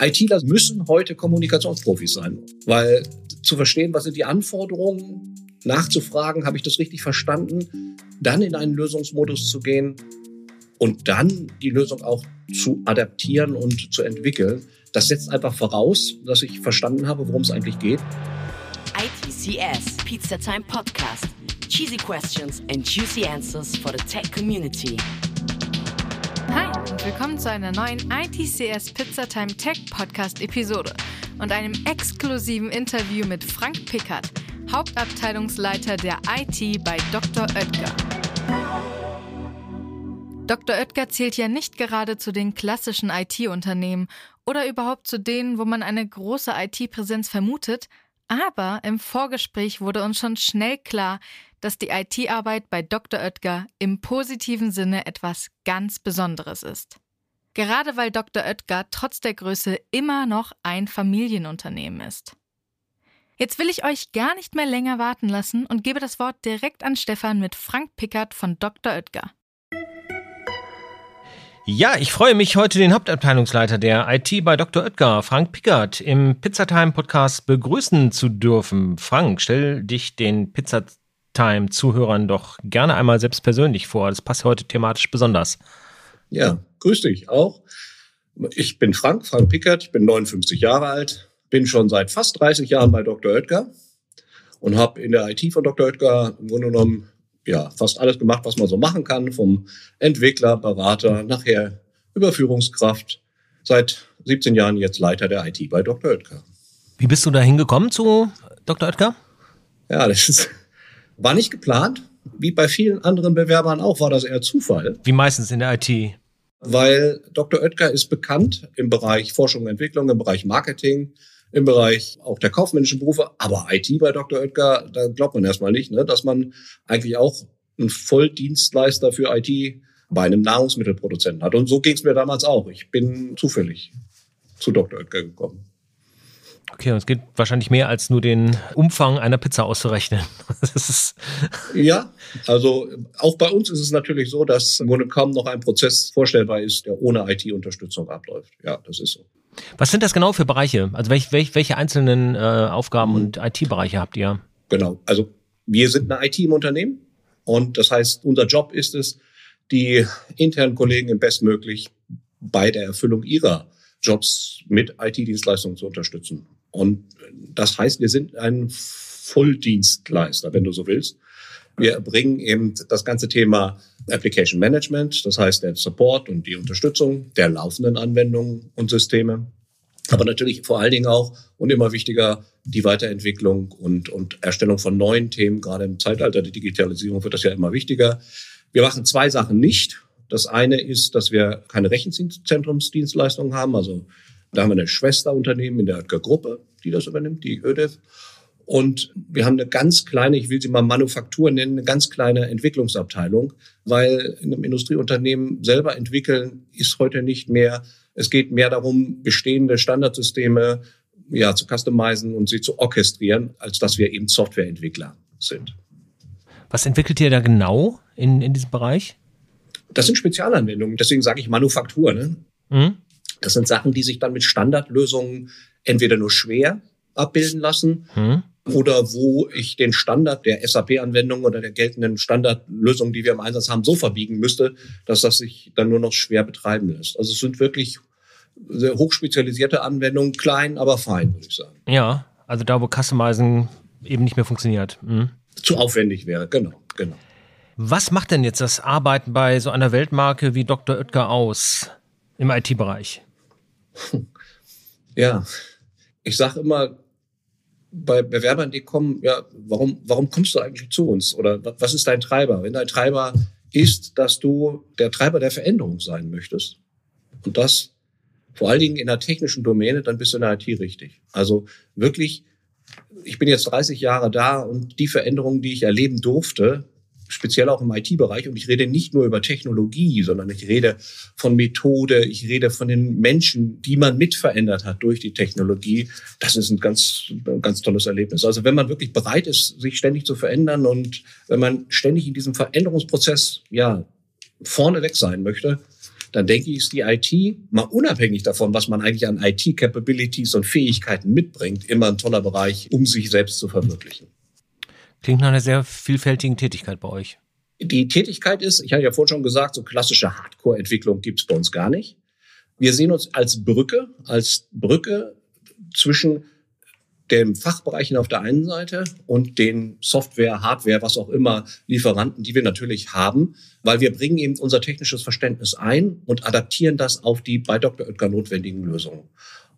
ITler müssen heute Kommunikationsprofis sein, weil zu verstehen, was sind die Anforderungen, nachzufragen, habe ich das richtig verstanden, dann in einen Lösungsmodus zu gehen und dann die Lösung auch zu adaptieren und zu entwickeln. Das setzt einfach voraus, dass ich verstanden habe, worum es eigentlich geht. ITCS Pizza Time Podcast. Cheesy questions and juicy answers for the tech community. Und willkommen zu einer neuen ITCS Pizza Time Tech Podcast Episode und einem exklusiven Interview mit Frank Pickert, Hauptabteilungsleiter der IT bei Dr. Oetker. Dr. Oetker zählt ja nicht gerade zu den klassischen IT-Unternehmen oder überhaupt zu denen, wo man eine große IT-Präsenz vermutet, aber im Vorgespräch wurde uns schon schnell klar, dass die IT-Arbeit bei Dr. Oetker im positiven Sinne etwas ganz Besonderes ist. Gerade weil Dr. Oetker trotz der Größe immer noch ein Familienunternehmen ist. Jetzt will ich euch gar nicht mehr länger warten lassen und gebe das Wort direkt an Stefan mit Frank Pickert von Dr. Oetker. Ja, ich freue mich, heute den Hauptabteilungsleiter der IT bei Dr. Oetker, Frank Pickert, im Pizzatime Podcast begrüßen zu dürfen. Frank, stell dich den Pizzatime-Zuhörern doch gerne einmal selbst persönlich vor. Das passt heute thematisch besonders. Ja, grüß dich auch. Ich bin Frank, Frank Pickert, ich bin 59 Jahre alt, bin schon seit fast 30 Jahren bei Dr. Oetker und habe in der IT von Dr. Oetker im Grunde genommen ja, fast alles gemacht, was man so machen kann, vom Entwickler, Berater, nachher Überführungskraft. Seit 17 Jahren jetzt Leiter der IT bei Dr. Oetker. Wie bist du da hingekommen zu Dr. Oetker? Ja, das ist, war nicht geplant. Wie bei vielen anderen Bewerbern auch, war das eher Zufall. Wie meistens in der IT. Weil Dr. Oetker ist bekannt im Bereich Forschung und Entwicklung, im Bereich Marketing, im Bereich auch der kaufmännischen Berufe, aber IT bei Dr. Oetker, da glaubt man erstmal nicht, ne, dass man eigentlich auch einen Volldienstleister für IT bei einem Nahrungsmittelproduzenten hat. Und so ging es mir damals auch. Ich bin zufällig zu Dr. Oetker gekommen. Okay, und es geht wahrscheinlich mehr als nur den Umfang einer Pizza auszurechnen. ja, also auch bei uns ist es natürlich so, dass im Grunde kaum noch ein Prozess vorstellbar ist, der ohne IT-Unterstützung abläuft. Ja, das ist so. Was sind das genau für Bereiche? Also welch, welch, welche einzelnen äh, Aufgaben und IT-Bereiche habt ihr? Genau, also wir sind eine IT im Unternehmen und das heißt, unser Job ist es, die internen Kollegen bestmöglich bei der Erfüllung ihrer Jobs mit IT-Dienstleistungen zu unterstützen. Und das heißt, wir sind ein Volldienstleister, wenn du so willst. Wir bringen eben das ganze Thema Application Management, das heißt der Support und die Unterstützung der laufenden Anwendungen und Systeme. Aber natürlich vor allen Dingen auch und immer wichtiger die Weiterentwicklung und, und Erstellung von neuen Themen. Gerade im Zeitalter der Digitalisierung wird das ja immer wichtiger. Wir machen zwei Sachen nicht. Das eine ist, dass wir keine Rechenzentrumsdienstleistungen haben. Also da haben wir eine Schwesterunternehmen in der Oetker Gruppe, die das übernimmt, die ÖDEF. Und wir haben eine ganz kleine, ich will sie mal Manufaktur nennen, eine ganz kleine Entwicklungsabteilung, weil in einem Industrieunternehmen selber entwickeln ist heute nicht mehr. Es geht mehr darum, bestehende Standardsysteme ja, zu customizen und sie zu orchestrieren, als dass wir eben Softwareentwickler sind. Was entwickelt ihr da genau in, in diesem Bereich? Das sind Spezialanwendungen, deswegen sage ich Manufaktur. Ne? Mhm. Das sind Sachen, die sich dann mit Standardlösungen entweder nur schwer abbilden lassen mhm oder wo ich den Standard der SAP-Anwendung oder der geltenden Standardlösung, die wir im Einsatz haben, so verbiegen müsste, dass das sich dann nur noch schwer betreiben lässt. Also es sind wirklich hochspezialisierte Anwendungen, klein, aber fein, würde ich sagen. Ja, also da, wo Customizen eben nicht mehr funktioniert. Mhm. Zu aufwendig wäre, genau, genau. Was macht denn jetzt das Arbeiten bei so einer Weltmarke wie Dr. Oetker aus im IT-Bereich? Ja, ich sage immer, bei Bewerbern, die kommen, ja, warum, warum kommst du eigentlich zu uns? Oder was ist dein Treiber? Wenn dein Treiber ist, dass du der Treiber der Veränderung sein möchtest und das vor allen Dingen in der technischen Domäne, dann bist du in der IT richtig. Also wirklich, ich bin jetzt 30 Jahre da und die Veränderungen, die ich erleben durfte, speziell auch im IT-Bereich. Und ich rede nicht nur über Technologie, sondern ich rede von Methode, ich rede von den Menschen, die man mitverändert hat durch die Technologie. Das ist ein ganz, ganz tolles Erlebnis. Also wenn man wirklich bereit ist, sich ständig zu verändern und wenn man ständig in diesem Veränderungsprozess, ja, vorne weg sein möchte, dann denke ich, ist die IT, mal unabhängig davon, was man eigentlich an IT-Capabilities und Fähigkeiten mitbringt, immer ein toller Bereich, um sich selbst zu verwirklichen. Klingt nach einer sehr vielfältigen Tätigkeit bei euch. Die Tätigkeit ist, ich hatte ja vorhin schon gesagt, so klassische Hardcore-Entwicklung gibt es bei uns gar nicht. Wir sehen uns als Brücke, als Brücke zwischen den Fachbereichen auf der einen Seite und den Software, Hardware, was auch immer Lieferanten, die wir natürlich haben, weil wir bringen eben unser technisches Verständnis ein und adaptieren das auf die bei Dr. Oetker notwendigen Lösungen.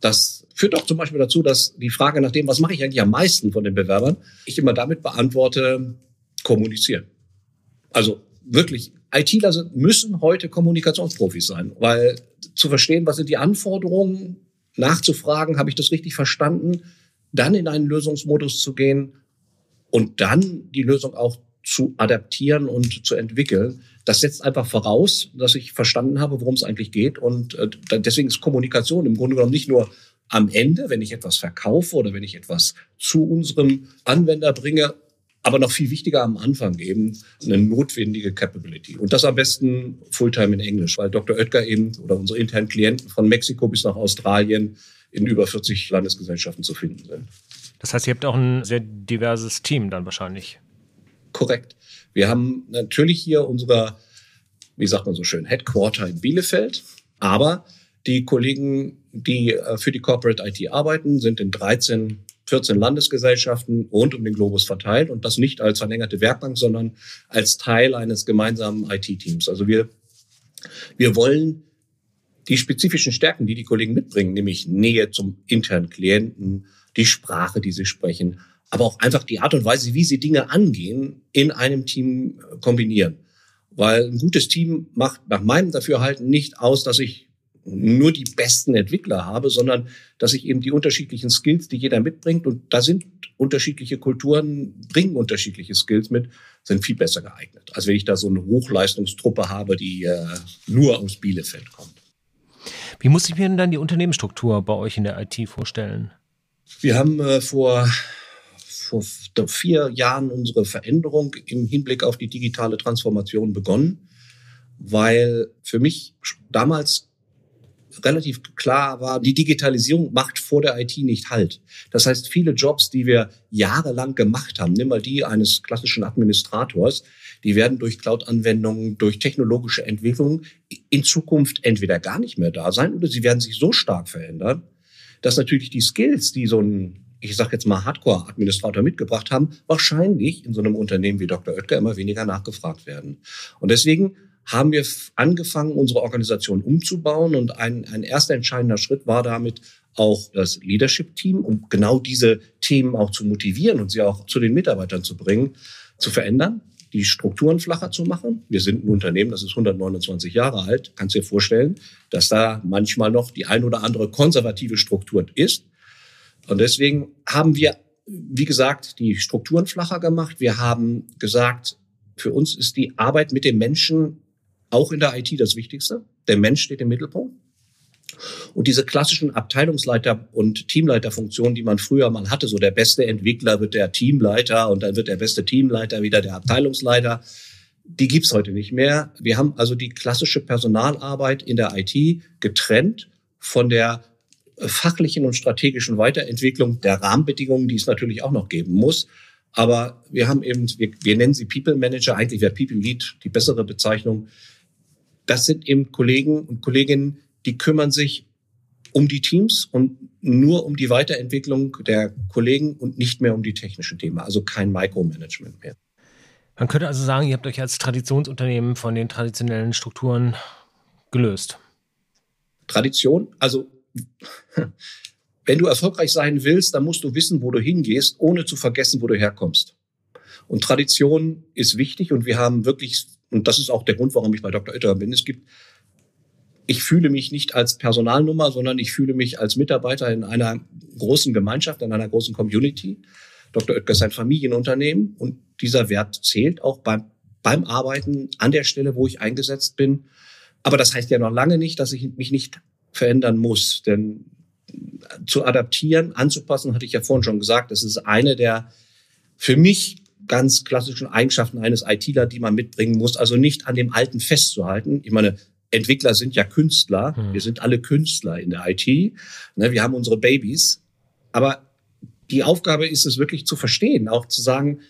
Das führt auch zum Beispiel dazu, dass die Frage nach dem, was mache ich eigentlich am meisten von den Bewerbern, ich immer damit beantworte, kommunizieren. Also wirklich, ITler müssen heute Kommunikationsprofis sein, weil zu verstehen, was sind die Anforderungen, nachzufragen, habe ich das richtig verstanden, dann in einen Lösungsmodus zu gehen und dann die Lösung auch zu adaptieren und zu entwickeln. Das setzt einfach voraus, dass ich verstanden habe, worum es eigentlich geht. Und äh, deswegen ist Kommunikation im Grunde genommen nicht nur am Ende, wenn ich etwas verkaufe oder wenn ich etwas zu unserem Anwender bringe, aber noch viel wichtiger am Anfang eben eine notwendige Capability. Und das am besten Fulltime in Englisch, weil Dr. Oetker eben oder unsere internen Klienten von Mexiko bis nach Australien in über 40 Landesgesellschaften zu finden sind. Das heißt, ihr habt auch ein sehr diverses Team dann wahrscheinlich. Korrekt. Wir haben natürlich hier unsere, wie sagt man so schön, Headquarter in Bielefeld, aber die Kollegen, die äh, für die Corporate IT arbeiten, sind in 13, 14 Landesgesellschaften rund um den Globus verteilt und das nicht als verlängerte Werkbank, sondern als Teil eines gemeinsamen IT-Teams. Also wir, wir wollen die spezifischen Stärken, die die Kollegen mitbringen, nämlich Nähe zum internen Klienten, die Sprache, die sie sprechen, aber auch einfach die Art und Weise, wie sie Dinge angehen, in einem Team äh, kombinieren. Weil ein gutes Team macht nach meinem Dafürhalten nicht aus, dass ich nur die besten Entwickler habe, sondern dass ich eben die unterschiedlichen Skills, die jeder mitbringt, und da sind unterschiedliche Kulturen, bringen unterschiedliche Skills mit, sind viel besser geeignet, als wenn ich da so eine Hochleistungstruppe habe, die äh, nur aus Bielefeld kommt. Wie muss ich mir denn dann die Unternehmensstruktur bei euch in der IT vorstellen? Wir haben äh, vor, vor vier Jahren unsere Veränderung im Hinblick auf die digitale Transformation begonnen, weil für mich damals relativ klar war, die Digitalisierung macht vor der IT nicht Halt. Das heißt, viele Jobs, die wir jahrelang gemacht haben, nimm mal die eines klassischen Administrators, die werden durch Cloud-Anwendungen, durch technologische Entwicklungen in Zukunft entweder gar nicht mehr da sein oder sie werden sich so stark verändern, dass natürlich die Skills, die so ein, ich sage jetzt mal Hardcore-Administrator mitgebracht haben, wahrscheinlich in so einem Unternehmen wie Dr. Oetker immer weniger nachgefragt werden. Und deswegen haben wir angefangen, unsere Organisation umzubauen. Und ein, ein erster entscheidender Schritt war damit auch das Leadership-Team, um genau diese Themen auch zu motivieren und sie auch zu den Mitarbeitern zu bringen, zu verändern die Strukturen flacher zu machen. Wir sind ein Unternehmen, das ist 129 Jahre alt. Kannst dir vorstellen, dass da manchmal noch die ein oder andere konservative Struktur ist. Und deswegen haben wir, wie gesagt, die Strukturen flacher gemacht. Wir haben gesagt, für uns ist die Arbeit mit dem Menschen auch in der IT das Wichtigste. Der Mensch steht im Mittelpunkt. Und diese klassischen Abteilungsleiter- und Teamleiterfunktionen, die man früher mal hatte, so der beste Entwickler wird der Teamleiter und dann wird der beste Teamleiter wieder der Abteilungsleiter, die gibt's heute nicht mehr. Wir haben also die klassische Personalarbeit in der IT getrennt von der fachlichen und strategischen Weiterentwicklung der Rahmenbedingungen, die es natürlich auch noch geben muss. Aber wir haben eben, wir, wir nennen sie People Manager, eigentlich wäre People Lead die bessere Bezeichnung. Das sind eben Kollegen und Kolleginnen, die kümmern sich um die Teams und nur um die Weiterentwicklung der Kollegen und nicht mehr um die technischen Themen, also kein Micromanagement mehr. Man könnte also sagen, ihr habt euch als Traditionsunternehmen von den traditionellen Strukturen gelöst. Tradition, also wenn du erfolgreich sein willst, dann musst du wissen, wo du hingehst, ohne zu vergessen, wo du herkommst. Und Tradition ist wichtig und wir haben wirklich, und das ist auch der Grund, warum ich bei Dr. Oetker bin, es gibt ich fühle mich nicht als Personalnummer, sondern ich fühle mich als Mitarbeiter in einer großen Gemeinschaft, in einer großen Community. Dr. Oetker ist ein Familienunternehmen und dieser Wert zählt auch beim, beim Arbeiten an der Stelle, wo ich eingesetzt bin. Aber das heißt ja noch lange nicht, dass ich mich nicht verändern muss. Denn zu adaptieren, anzupassen, hatte ich ja vorhin schon gesagt, das ist eine der für mich ganz klassischen Eigenschaften eines ITler, die man mitbringen muss. Also nicht an dem Alten festzuhalten. Ich meine, Entwickler sind ja Künstler. Hm. Wir sind alle Künstler in der IT. Ne, wir haben unsere Babys. Aber die Aufgabe ist es wirklich zu verstehen, auch zu sagen,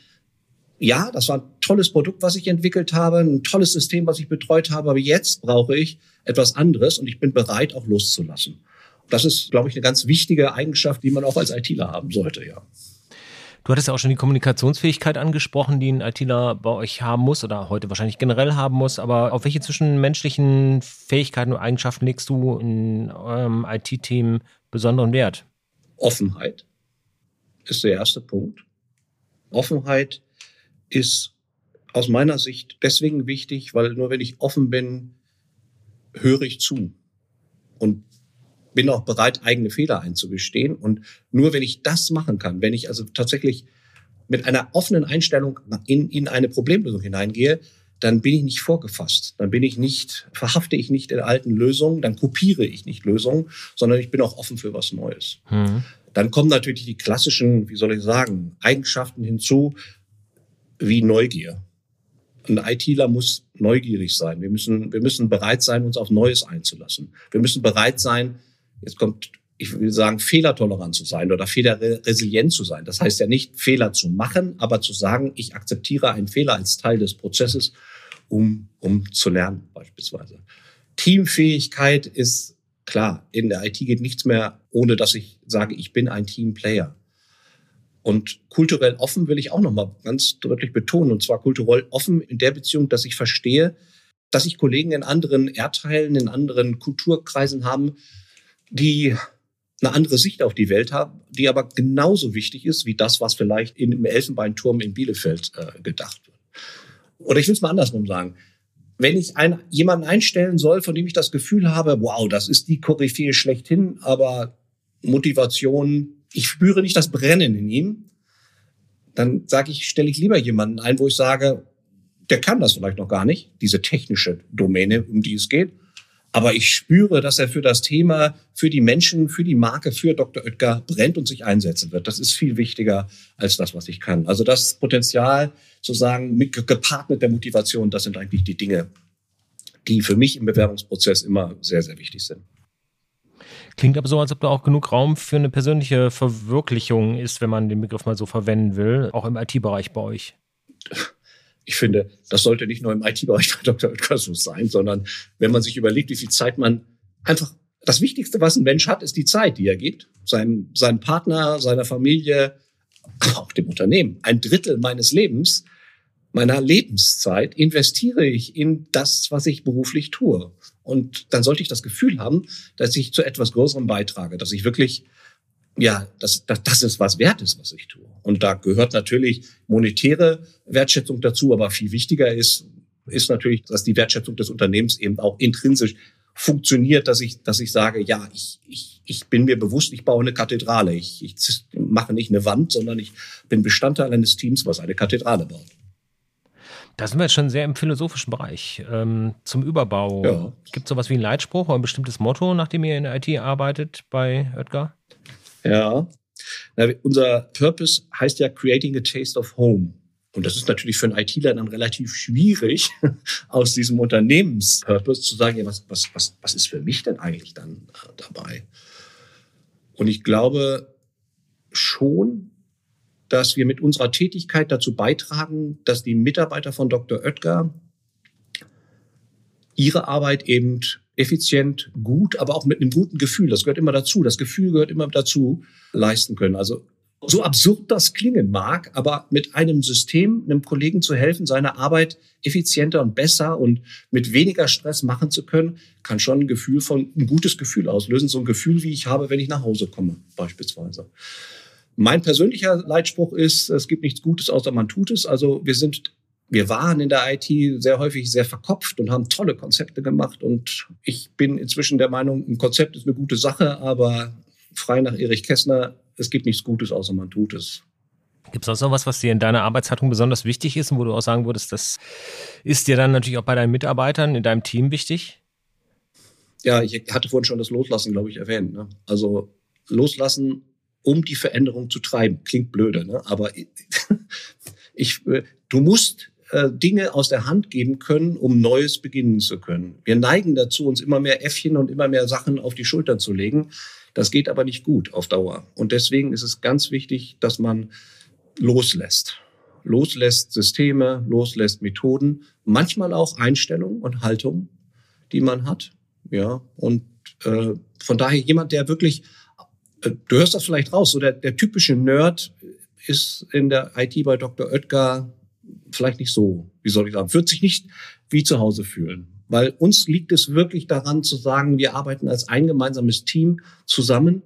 ja, das war ein tolles Produkt, was ich entwickelt habe, ein tolles System, was ich betreut habe, aber jetzt brauche ich etwas anderes und ich bin bereit, auch loszulassen. Das ist, glaube ich, eine ganz wichtige Eigenschaft, die man auch als ITler haben sollte, ja. Du hattest ja auch schon die Kommunikationsfähigkeit angesprochen, die ein ITler bei euch haben muss oder heute wahrscheinlich generell haben muss. Aber auf welche zwischenmenschlichen Fähigkeiten und Eigenschaften legst du in eurem IT-Team besonderen Wert? Offenheit ist der erste Punkt. Offenheit ist aus meiner Sicht deswegen wichtig, weil nur wenn ich offen bin, höre ich zu und bin auch bereit, eigene Fehler einzugestehen. Und nur wenn ich das machen kann, wenn ich also tatsächlich mit einer offenen Einstellung in, in eine Problemlösung hineingehe, dann bin ich nicht vorgefasst. Dann bin ich nicht, verhafte ich nicht in alten Lösungen, dann kopiere ich nicht Lösungen, sondern ich bin auch offen für was Neues. Mhm. Dann kommen natürlich die klassischen, wie soll ich sagen, Eigenschaften hinzu, wie Neugier. Ein ITler muss neugierig sein. Wir müssen, wir müssen bereit sein, uns auf Neues einzulassen. Wir müssen bereit sein, jetzt kommt, ich will sagen, fehlertolerant zu sein oder fehlerresilient zu sein. Das heißt ja nicht, Fehler zu machen, aber zu sagen, ich akzeptiere einen Fehler als Teil des Prozesses, um, um zu lernen, beispielsweise. Teamfähigkeit ist klar. In der IT geht nichts mehr, ohne dass ich sage, ich bin ein Teamplayer. Und kulturell offen will ich auch nochmal ganz deutlich betonen. Und zwar kulturell offen in der Beziehung, dass ich verstehe, dass ich Kollegen in anderen Erdteilen, in anderen Kulturkreisen haben, die eine andere Sicht auf die Welt haben, die aber genauso wichtig ist wie das, was vielleicht im Elfenbeinturm in Bielefeld äh, gedacht wird. Oder ich will es mal andersrum sagen. Wenn ich einen, jemanden einstellen soll, von dem ich das Gefühl habe, wow, das ist die Koryphäe schlechthin, aber Motivation ich spüre nicht das Brennen in ihm, dann sage ich, stelle ich lieber jemanden ein, wo ich sage, der kann das vielleicht noch gar nicht, diese technische Domäne, um die es geht. Aber ich spüre, dass er für das Thema, für die Menschen, für die Marke, für Dr. Oetker brennt und sich einsetzen wird. Das ist viel wichtiger als das, was ich kann. Also das Potenzial, sozusagen, mit, gepaart mit der Motivation, das sind eigentlich die Dinge, die für mich im Bewerbungsprozess immer sehr, sehr wichtig sind. Klingt aber so, als ob da auch genug Raum für eine persönliche Verwirklichung ist, wenn man den Begriff mal so verwenden will, auch im IT-Bereich bei euch. Ich finde, das sollte nicht nur im IT-Bereich bei Dr. Oetker so sein, sondern wenn man sich überlegt, wie viel Zeit man einfach, das Wichtigste, was ein Mensch hat, ist die Zeit, die er gibt, seinem, seinem Partner, seiner Familie, auch dem Unternehmen. Ein Drittel meines Lebens, meiner Lebenszeit investiere ich in das, was ich beruflich tue. Und dann sollte ich das Gefühl haben, dass ich zu etwas Größerem beitrage, dass ich wirklich, ja, dass, dass das ist was wert ist, was ich tue. Und da gehört natürlich monetäre Wertschätzung dazu, aber viel wichtiger ist, ist natürlich, dass die Wertschätzung des Unternehmens eben auch intrinsisch funktioniert, dass ich, dass ich sage, ja, ich, ich, ich bin mir bewusst, ich baue eine Kathedrale. Ich, ich mache nicht eine Wand, sondern ich bin Bestandteil eines Teams, was eine Kathedrale baut. Da sind wir jetzt schon sehr im philosophischen Bereich. Ähm, zum Überbau. Ja. Gibt es sowas wie ein Leitspruch oder ein bestimmtes Motto, nachdem ihr in der IT arbeitet bei Oetker? Ja. Na, unser Purpose heißt ja Creating a Taste of Home. Und das ist natürlich für einen ITler dann relativ schwierig, aus diesem Unternehmenspurpose zu sagen, ja, was, was, was, was ist für mich denn eigentlich dann äh, dabei? Und ich glaube schon, dass wir mit unserer Tätigkeit dazu beitragen, dass die Mitarbeiter von Dr. Oetker ihre Arbeit eben effizient, gut, aber auch mit einem guten Gefühl, das gehört immer dazu, das Gefühl gehört immer dazu, leisten können. Also so absurd das klingen mag, aber mit einem System, einem Kollegen zu helfen, seine Arbeit effizienter und besser und mit weniger Stress machen zu können, kann schon ein Gefühl von, ein gutes Gefühl auslösen. So ein Gefühl, wie ich habe, wenn ich nach Hause komme, beispielsweise. Mein persönlicher Leitspruch ist, es gibt nichts Gutes, außer man tut es. Also wir sind, wir waren in der IT sehr häufig sehr verkopft und haben tolle Konzepte gemacht. Und ich bin inzwischen der Meinung, ein Konzept ist eine gute Sache, aber frei nach Erich Kästner, es gibt nichts Gutes, außer man tut es. Gibt es auch noch was, was dir in deiner Arbeitshaltung besonders wichtig ist und wo du auch sagen würdest, das ist dir dann natürlich auch bei deinen Mitarbeitern in deinem Team wichtig? Ja, ich hatte vorhin schon das Loslassen, glaube ich, erwähnt. Ne? Also loslassen um die Veränderung zu treiben. Klingt blöde, ne? aber ich, äh, du musst äh, Dinge aus der Hand geben können, um Neues beginnen zu können. Wir neigen dazu, uns immer mehr Äffchen und immer mehr Sachen auf die Schultern zu legen. Das geht aber nicht gut auf Dauer. Und deswegen ist es ganz wichtig, dass man loslässt. Loslässt Systeme, loslässt Methoden, manchmal auch Einstellungen und Haltungen, die man hat. Ja, und äh, von daher jemand, der wirklich, du hörst das vielleicht raus, so der, der typische Nerd ist in der IT bei Dr. Oetker vielleicht nicht so, wie soll ich sagen, wird sich nicht wie zu Hause fühlen. Weil uns liegt es wirklich daran zu sagen, wir arbeiten als ein gemeinsames Team zusammen.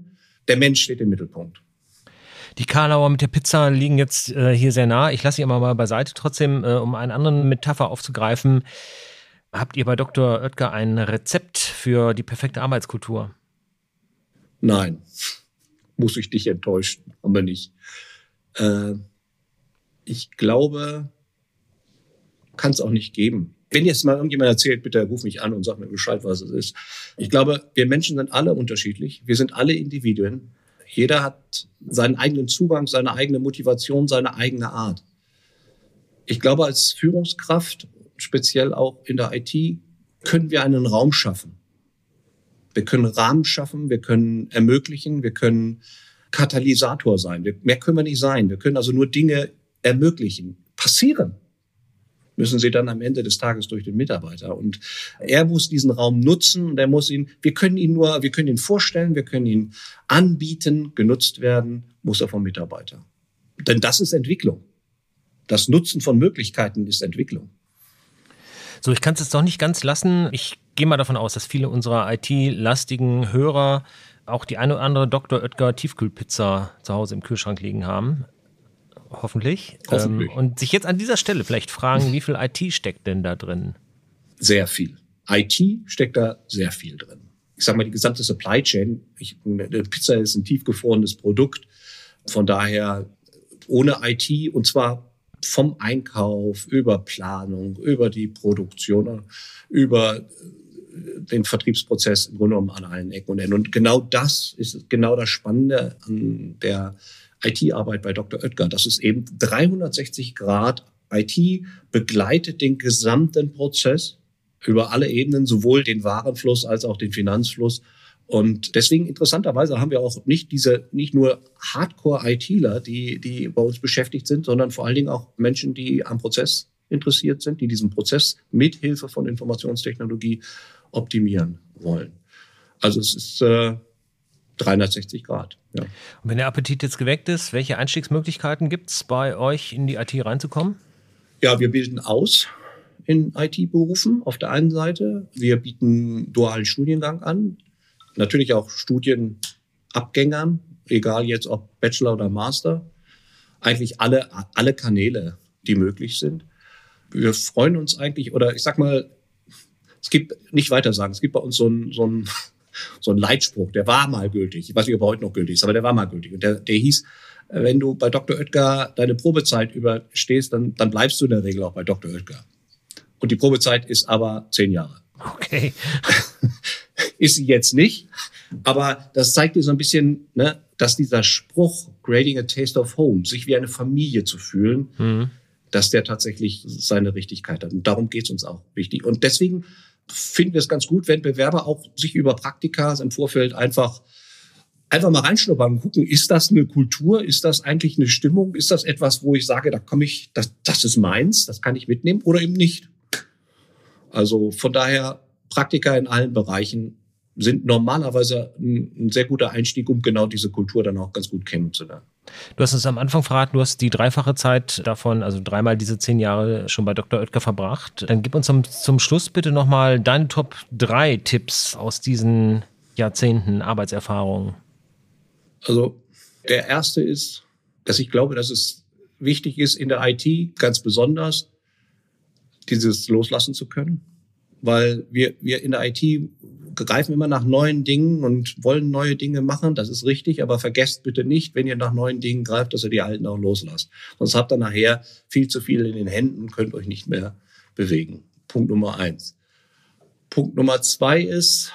Der Mensch steht im Mittelpunkt. Die Karlauer mit der Pizza liegen jetzt äh, hier sehr nah. Ich lasse sie immer mal beiseite. Trotzdem, äh, um einen anderen Metapher aufzugreifen, habt ihr bei Dr. Oetker ein Rezept für die perfekte Arbeitskultur? Nein, muss ich dich enttäuschen, haben wir nicht. Äh, ich glaube, kann es auch nicht geben. Wenn jetzt mal irgendjemand erzählt, bitte ruf mich an und sag mir Bescheid, was es ist. Ich glaube, wir Menschen sind alle unterschiedlich. Wir sind alle Individuen. Jeder hat seinen eigenen Zugang, seine eigene Motivation, seine eigene Art. Ich glaube, als Führungskraft, speziell auch in der IT, können wir einen Raum schaffen. Wir können Rahmen schaffen, wir können ermöglichen, wir können Katalysator sein. mehr können wir nicht sein. Wir können also nur Dinge ermöglichen. Passieren müssen sie dann am Ende des Tages durch den Mitarbeiter. Und er muss diesen Raum nutzen und er muss ihn, wir können ihn nur, wir können ihn vorstellen, wir können ihn anbieten, genutzt werden, muss er vom Mitarbeiter. Denn das ist Entwicklung. Das Nutzen von Möglichkeiten ist Entwicklung. So, ich kann es jetzt doch nicht ganz lassen. Ich gehe mal davon aus, dass viele unserer IT-lastigen Hörer auch die eine oder andere Dr. Oetker Tiefkühlpizza zu Hause im Kühlschrank liegen haben. Hoffentlich. Hoffentlich. Ähm, und sich jetzt an dieser Stelle vielleicht fragen, wie viel IT steckt denn da drin? Sehr viel. IT steckt da sehr viel drin. Ich sage mal, die gesamte Supply Chain, ich, eine Pizza ist ein tiefgefrorenes Produkt. Von daher ohne IT und zwar vom Einkauf über Planung, über die Produktion, über den Vertriebsprozess im Grunde genommen an allen Ecken und Enden. Und genau das ist genau das Spannende an der IT-Arbeit bei Dr. Oetker. Das ist eben 360 Grad IT begleitet den gesamten Prozess über alle Ebenen, sowohl den Warenfluss als auch den Finanzfluss. Und deswegen interessanterweise haben wir auch nicht diese, nicht nur Hardcore-ITler, die, die bei uns beschäftigt sind, sondern vor allen Dingen auch Menschen, die am Prozess interessiert sind, die diesen Prozess mit Hilfe von Informationstechnologie optimieren wollen. Also es ist äh, 360 Grad. Ja. Und wenn der Appetit jetzt geweckt ist, welche Einstiegsmöglichkeiten gibt es bei euch in die IT reinzukommen? Ja, wir bilden aus in IT-Berufen auf der einen Seite. Wir bieten dualen Studiengang an. Natürlich auch Studienabgängern, egal jetzt ob Bachelor oder Master. Eigentlich alle, alle Kanäle, die möglich sind. Wir freuen uns eigentlich, oder ich sag mal, es gibt, nicht weiter sagen, es gibt bei uns so ein, so ein so ein Leitspruch, der war mal gültig. Ich weiß nicht, ob er heute noch gültig ist, aber der war mal gültig. Und der, der hieß, äh, wenn du bei Dr. Oetker deine Probezeit überstehst, dann, dann bleibst du in der Regel auch bei Dr. Oetker. Und die Probezeit ist aber zehn Jahre. Okay. ist sie jetzt nicht. Aber das zeigt dir so ein bisschen, ne, dass dieser Spruch, Grading a Taste of Home, sich wie eine Familie zu fühlen, mhm. dass der tatsächlich seine Richtigkeit hat. Und darum geht's uns auch wichtig. Und deswegen finden wir es ganz gut, wenn Bewerber auch sich über Praktika im Vorfeld einfach einfach mal reinschnuppern und gucken, ist das eine Kultur, ist das eigentlich eine Stimmung, ist das etwas, wo ich sage, da komme ich, das, das ist meins, das kann ich mitnehmen oder eben nicht. Also von daher Praktika in allen Bereichen sind normalerweise ein, ein, sehr guter Einstieg, um genau diese Kultur dann auch ganz gut kennenzulernen. Du hast uns am Anfang verraten, du hast die dreifache Zeit davon, also dreimal diese zehn Jahre schon bei Dr. Oetker verbracht. Dann gib uns zum, zum Schluss bitte nochmal deine Top 3 Tipps aus diesen Jahrzehnten Arbeitserfahrung. Also der erste ist, dass ich glaube, dass es wichtig ist in der IT ganz besonders, dieses loslassen zu können. Weil wir, wir in der IT greifen immer nach neuen Dingen und wollen neue Dinge machen. Das ist richtig, aber vergesst bitte nicht, wenn ihr nach neuen Dingen greift, dass ihr die alten auch loslasst. Sonst habt ihr nachher viel zu viel in den Händen und könnt euch nicht mehr bewegen. Punkt Nummer eins. Punkt Nummer zwei ist,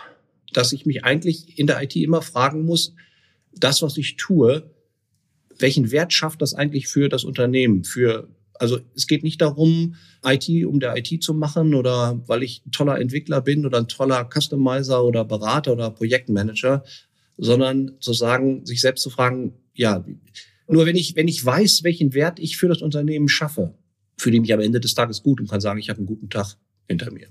dass ich mich eigentlich in der IT immer fragen muss, das, was ich tue, welchen Wert schafft das eigentlich für das Unternehmen, für Also es geht nicht darum, IT um der IT zu machen oder weil ich ein toller Entwickler bin oder ein toller Customizer oder Berater oder Projektmanager, sondern zu sagen, sich selbst zu fragen, ja, nur wenn ich, wenn ich weiß, welchen Wert ich für das Unternehmen schaffe, fühle ich mich am Ende des Tages gut und kann sagen, ich habe einen guten Tag hinter mir.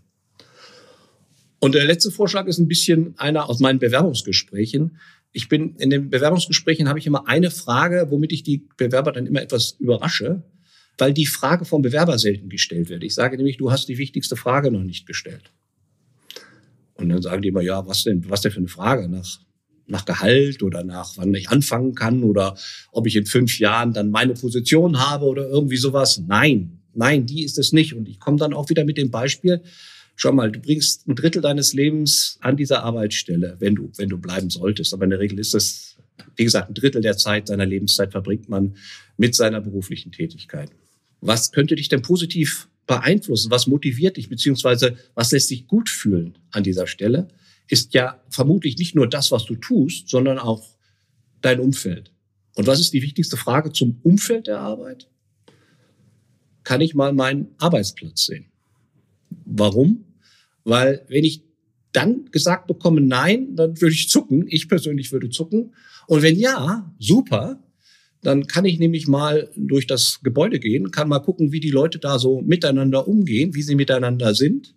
Und der letzte Vorschlag ist ein bisschen einer aus meinen Bewerbungsgesprächen. Ich bin in den Bewerbungsgesprächen habe ich immer eine Frage, womit ich die Bewerber dann immer etwas überrasche, weil die Frage vom Bewerber selten gestellt wird. Ich sage nämlich, du hast die wichtigste Frage noch nicht gestellt. Und dann sagen die immer, ja, was denn, was denn für eine Frage nach nach Gehalt oder nach wann ich anfangen kann oder ob ich in fünf Jahren dann meine Position habe oder irgendwie sowas. Nein, nein, die ist es nicht. Und ich komme dann auch wieder mit dem Beispiel, schau mal, du bringst ein Drittel deines Lebens an dieser Arbeitsstelle, wenn du, wenn du bleiben solltest. Aber in der Regel ist es, wie gesagt, ein Drittel der Zeit seiner Lebenszeit verbringt man mit seiner beruflichen Tätigkeit. Was könnte dich denn positiv beeinflussen? Was motiviert dich? Beziehungsweise was lässt dich gut fühlen an dieser Stelle? Ist ja vermutlich nicht nur das, was du tust, sondern auch dein Umfeld. Und was ist die wichtigste Frage zum Umfeld der Arbeit? Kann ich mal meinen Arbeitsplatz sehen? Warum? Weil wenn ich dann gesagt bekomme, nein, dann würde ich zucken. Ich persönlich würde zucken. Und wenn ja, super, dann kann ich nämlich mal durch das Gebäude gehen, kann mal gucken, wie die Leute da so miteinander umgehen, wie sie miteinander sind.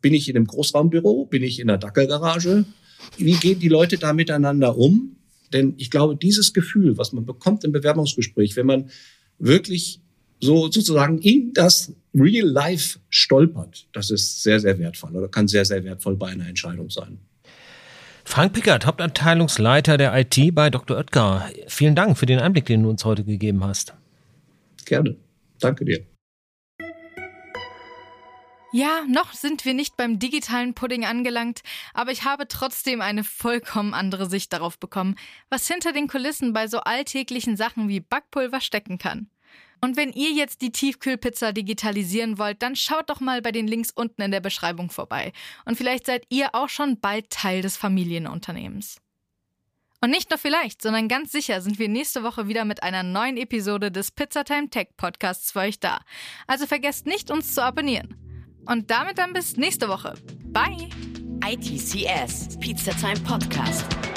Bin ich in einem Großraumbüro? Bin ich in der Dackelgarage? Wie gehen die Leute da miteinander um? Denn ich glaube, dieses Gefühl, was man bekommt im Bewerbungsgespräch, wenn man wirklich so sozusagen in das Real Life stolpert, das ist sehr, sehr wertvoll oder kann sehr, sehr wertvoll bei einer Entscheidung sein. Frank Pickert, Hauptabteilungsleiter der IT bei Dr. Oetker. Vielen Dank für den Einblick, den du uns heute gegeben hast. Gerne. Danke dir. Ja, noch sind wir nicht beim digitalen Pudding angelangt, aber ich habe trotzdem eine vollkommen andere Sicht darauf bekommen, was hinter den Kulissen bei so alltäglichen Sachen wie Backpulver stecken kann. Und wenn ihr jetzt die Tiefkühlpizza digitalisieren wollt, dann schaut doch mal bei den Links unten in der Beschreibung vorbei. Und vielleicht seid ihr auch schon bald Teil des Familienunternehmens. Und nicht nur vielleicht, sondern ganz sicher sind wir nächste Woche wieder mit einer neuen Episode des Pizzatime Tech Podcasts für euch da. Also vergesst nicht, uns zu abonnieren. Und damit dann bis nächste Woche. Bye! ITCS, Pizza Time Podcast.